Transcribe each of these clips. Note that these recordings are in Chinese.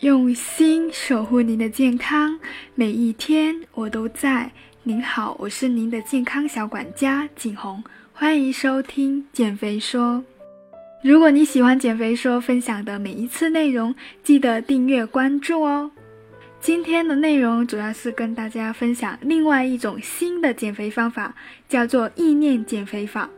用心守护您的健康，每一天我都在。您好，我是您的健康小管家景红，欢迎收听减肥说。如果你喜欢减肥说分享的每一次内容，记得订阅关注哦。今天的内容主要是跟大家分享另外一种新的减肥方法，叫做意念减肥法。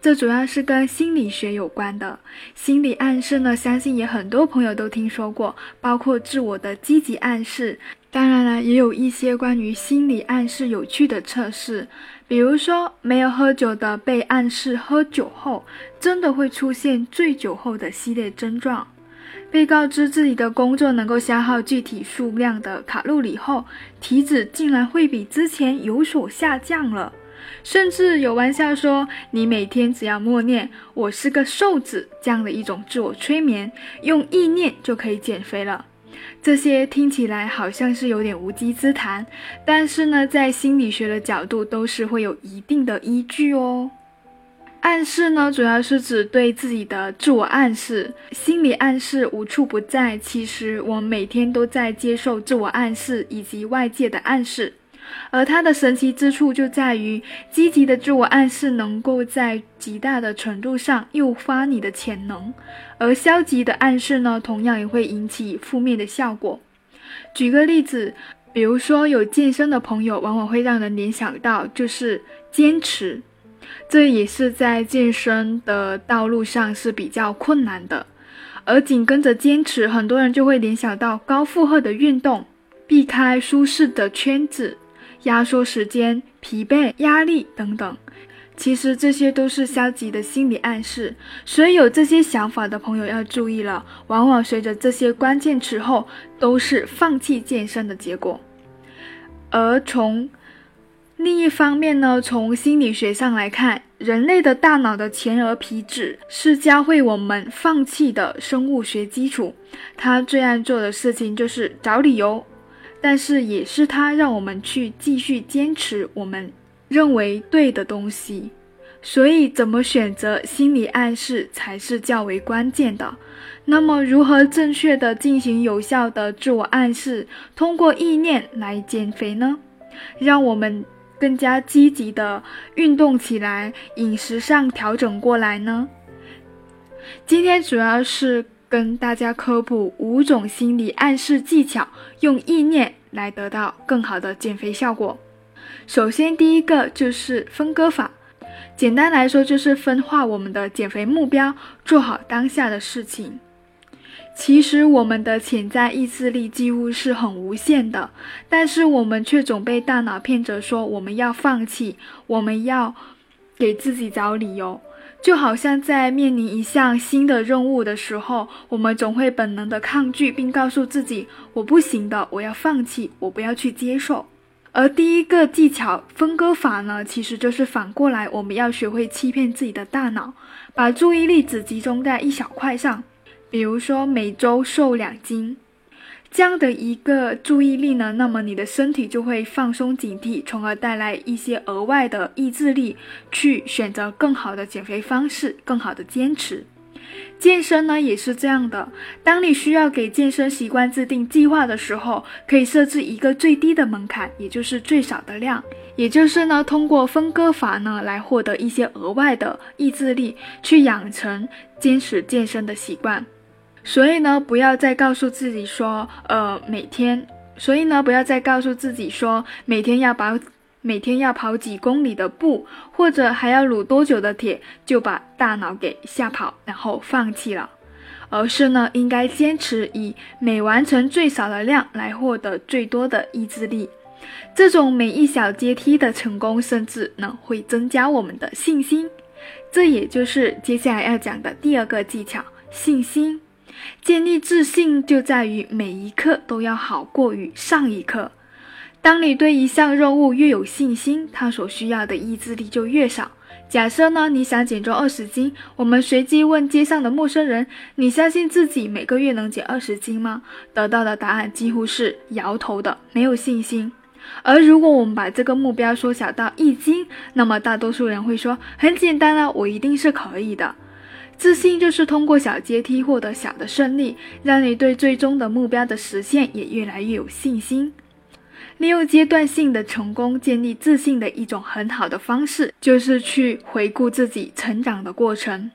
这主要是跟心理学有关的心理暗示呢，相信也很多朋友都听说过，包括自我的积极暗示。当然了，也有一些关于心理暗示有趣的测试，比如说没有喝酒的被暗示喝酒后真的会出现醉酒后的系列症状，被告知自己的工作能够消耗具体数量的卡路里后，体脂竟然会比之前有所下降了。甚至有玩笑说，你每天只要默念“我是个瘦子”这样的一种自我催眠，用意念就可以减肥了。这些听起来好像是有点无稽之谈，但是呢，在心理学的角度都是会有一定的依据哦。暗示呢，主要是指对自己的自我暗示，心理暗示无处不在。其实我每天都在接受自我暗示以及外界的暗示。而它的神奇之处就在于，积极的自我暗示能够在极大的程度上诱发你的潜能，而消极的暗示呢，同样也会引起负面的效果。举个例子，比如说有健身的朋友，往往会让人联想到就是坚持，这也是在健身的道路上是比较困难的。而紧跟着坚持，很多人就会联想到高负荷的运动，避开舒适的圈子。压缩时间、疲惫、压力等等，其实这些都是消极的心理暗示。所以有这些想法的朋友要注意了，往往随着这些关键词后，都是放弃健身的结果。而从另一方面呢，从心理学上来看，人类的大脑的前额皮质是教会我们放弃的生物学基础。它最爱做的事情就是找理由。但是也是它让我们去继续坚持我们认为对的东西，所以怎么选择心理暗示才是较为关键的。那么，如何正确的进行有效的自我暗示，通过意念来减肥呢？让我们更加积极的运动起来，饮食上调整过来呢？今天主要是。跟大家科普五种心理暗示技巧，用意念来得到更好的减肥效果。首先，第一个就是分割法，简单来说就是分化我们的减肥目标，做好当下的事情。其实我们的潜在意志力几乎是很无限的，但是我们却总被大脑骗着说我们要放弃，我们要给自己找理由。就好像在面临一项新的任务的时候，我们总会本能的抗拒，并告诉自己“我不行的，我要放弃，我不要去接受”。而第一个技巧分割法呢，其实就是反过来，我们要学会欺骗自己的大脑，把注意力只集中在一小块上，比如说每周瘦两斤。这样的一个注意力呢，那么你的身体就会放松警惕，从而带来一些额外的意志力，去选择更好的减肥方式，更好的坚持。健身呢也是这样的，当你需要给健身习惯制定计划的时候，可以设置一个最低的门槛，也就是最少的量，也就是呢通过分割法呢来获得一些额外的意志力，去养成坚持健身的习惯。所以呢，不要再告诉自己说，呃，每天，所以呢，不要再告诉自己说，每天要跑，每天要跑几公里的步，或者还要撸多久的铁，就把大脑给吓跑，然后放弃了。而是呢，应该坚持以每完成最少的量来获得最多的意志力。这种每一小阶梯的成功，甚至呢，会增加我们的信心。这也就是接下来要讲的第二个技巧——信心。建立自信就在于每一刻都要好过于上一刻。当你对一项任务越有信心，它所需要的意志力就越少。假设呢，你想减重二十斤，我们随机问街上的陌生人：“你相信自己每个月能减二十斤吗？”得到的答案几乎是摇头的，没有信心。而如果我们把这个目标缩小到一斤，那么大多数人会说：“很简单啊，我一定是可以的。”自信就是通过小阶梯获得小的胜利，让你对最终的目标的实现也越来越有信心。利用阶段性的成功建立自信的一种很好的方式，就是去回顾自己成长的过程。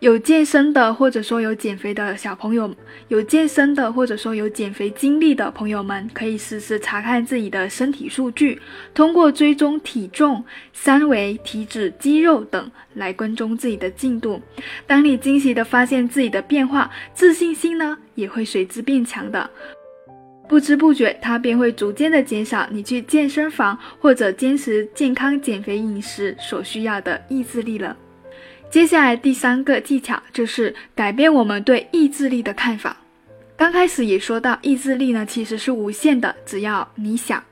有健身的，或者说有减肥的小朋友，有健身的，或者说有减肥经历的朋友们，可以实时查看自己的身体数据，通过追踪体重、三围、体脂、肌肉等来跟踪自己的进度。当你惊喜地发现自己的变化，自信心呢也会随之变强的。不知不觉，它便会逐渐的减少你去健身房或者坚持健康减肥饮食所需要的意志力了。接下来第三个技巧就是改变我们对意志力的看法。刚开始也说到，意志力呢其实是无限的，只要你想。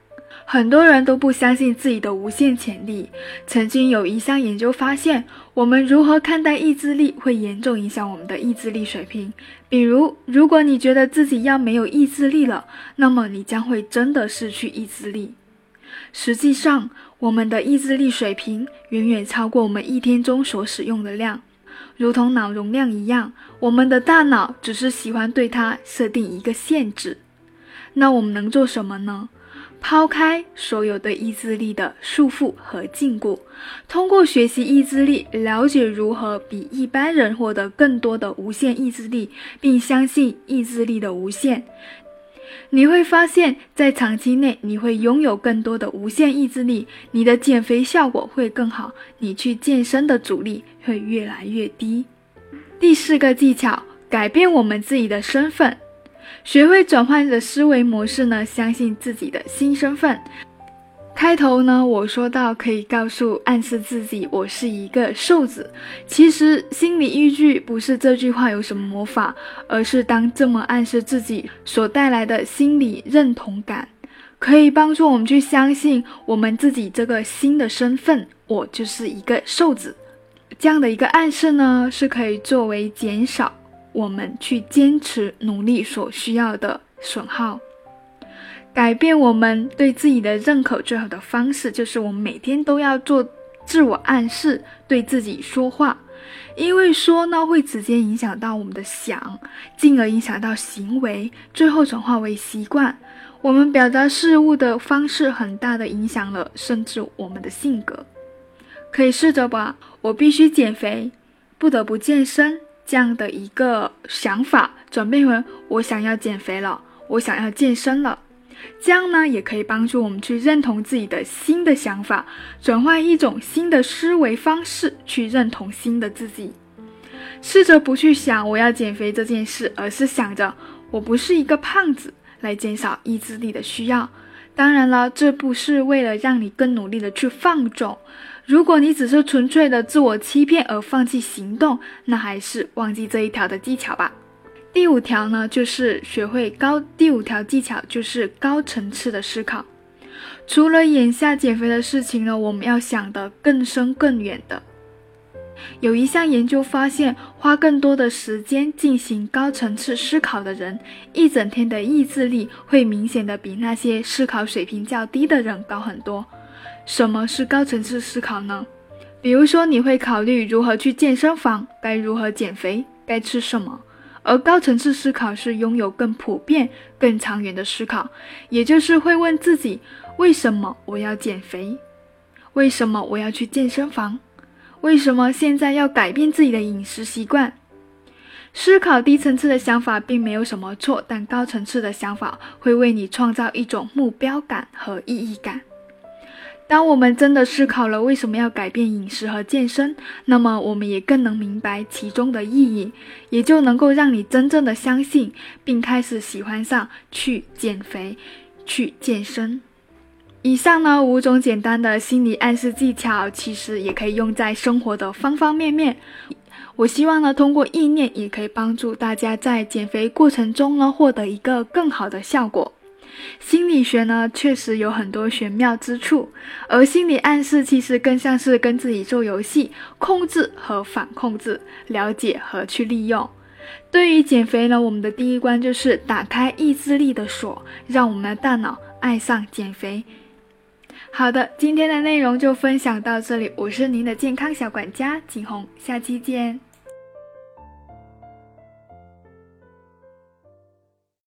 很多人都不相信自己的无限潜力。曾经有一项研究发现，我们如何看待意志力会严重影响我们的意志力水平。比如，如果你觉得自己要没有意志力了，那么你将会真的失去意志力。实际上，我们的意志力水平远远超过我们一天中所使用的量，如同脑容量一样，我们的大脑只是喜欢对它设定一个限制。那我们能做什么呢？抛开所有的意志力的束缚和禁锢，通过学习意志力，了解如何比一般人获得更多的无限意志力，并相信意志力的无限。你会发现在长期内，你会拥有更多的无限意志力，你的减肥效果会更好，你去健身的阻力会越来越低。第四个技巧，改变我们自己的身份，学会转换的思维模式呢？相信自己的新身份。开头呢，我说到可以告诉、暗示自己我是一个瘦子。其实心理依据不是这句话有什么魔法，而是当这么暗示自己所带来的心理认同感，可以帮助我们去相信我们自己这个新的身份，我就是一个瘦子。这样的一个暗示呢，是可以作为减少我们去坚持努力所需要的损耗。改变我们对自己的认可最好的方式，就是我们每天都要做自我暗示，对自己说话。因为说呢，会直接影响到我们的想，进而影响到行为，最后转化为习惯。我们表达事物的方式，很大的影响了，甚至我们的性格。可以试着把我必须减肥，不得不健身这样的一个想法，转变为我想要减肥了，我想要健身了。这样呢，也可以帮助我们去认同自己的新的想法，转换一种新的思维方式去认同新的自己。试着不去想我要减肥这件事，而是想着我不是一个胖子，来减少意志力的需要。当然了，这不是为了让你更努力的去放纵。如果你只是纯粹的自我欺骗而放弃行动，那还是忘记这一条的技巧吧。第五条呢，就是学会高。第五条技巧就是高层次的思考。除了眼下减肥的事情呢，我们要想得更深更远的。有一项研究发现，花更多的时间进行高层次思考的人，一整天的意志力会明显的比那些思考水平较低的人高很多。什么是高层次思考呢？比如说，你会考虑如何去健身房，该如何减肥，该吃什么。而高层次思考是拥有更普遍、更长远的思考，也就是会问自己：为什么我要减肥？为什么我要去健身房？为什么现在要改变自己的饮食习惯？思考低层次的想法并没有什么错，但高层次的想法会为你创造一种目标感和意义感。当我们真的思考了为什么要改变饮食和健身，那么我们也更能明白其中的意义，也就能够让你真正的相信，并开始喜欢上去减肥、去健身。以上呢五种简单的心理暗示技巧，其实也可以用在生活的方方面面。我希望呢，通过意念也可以帮助大家在减肥过程中呢，获得一个更好的效果。心理学呢，确实有很多玄妙之处，而心理暗示其实更像是跟自己做游戏，控制和反控制，了解和去利用。对于减肥呢，我们的第一关就是打开意志力的锁，让我们的大脑爱上减肥。好的，今天的内容就分享到这里，我是您的健康小管家景红，下期见。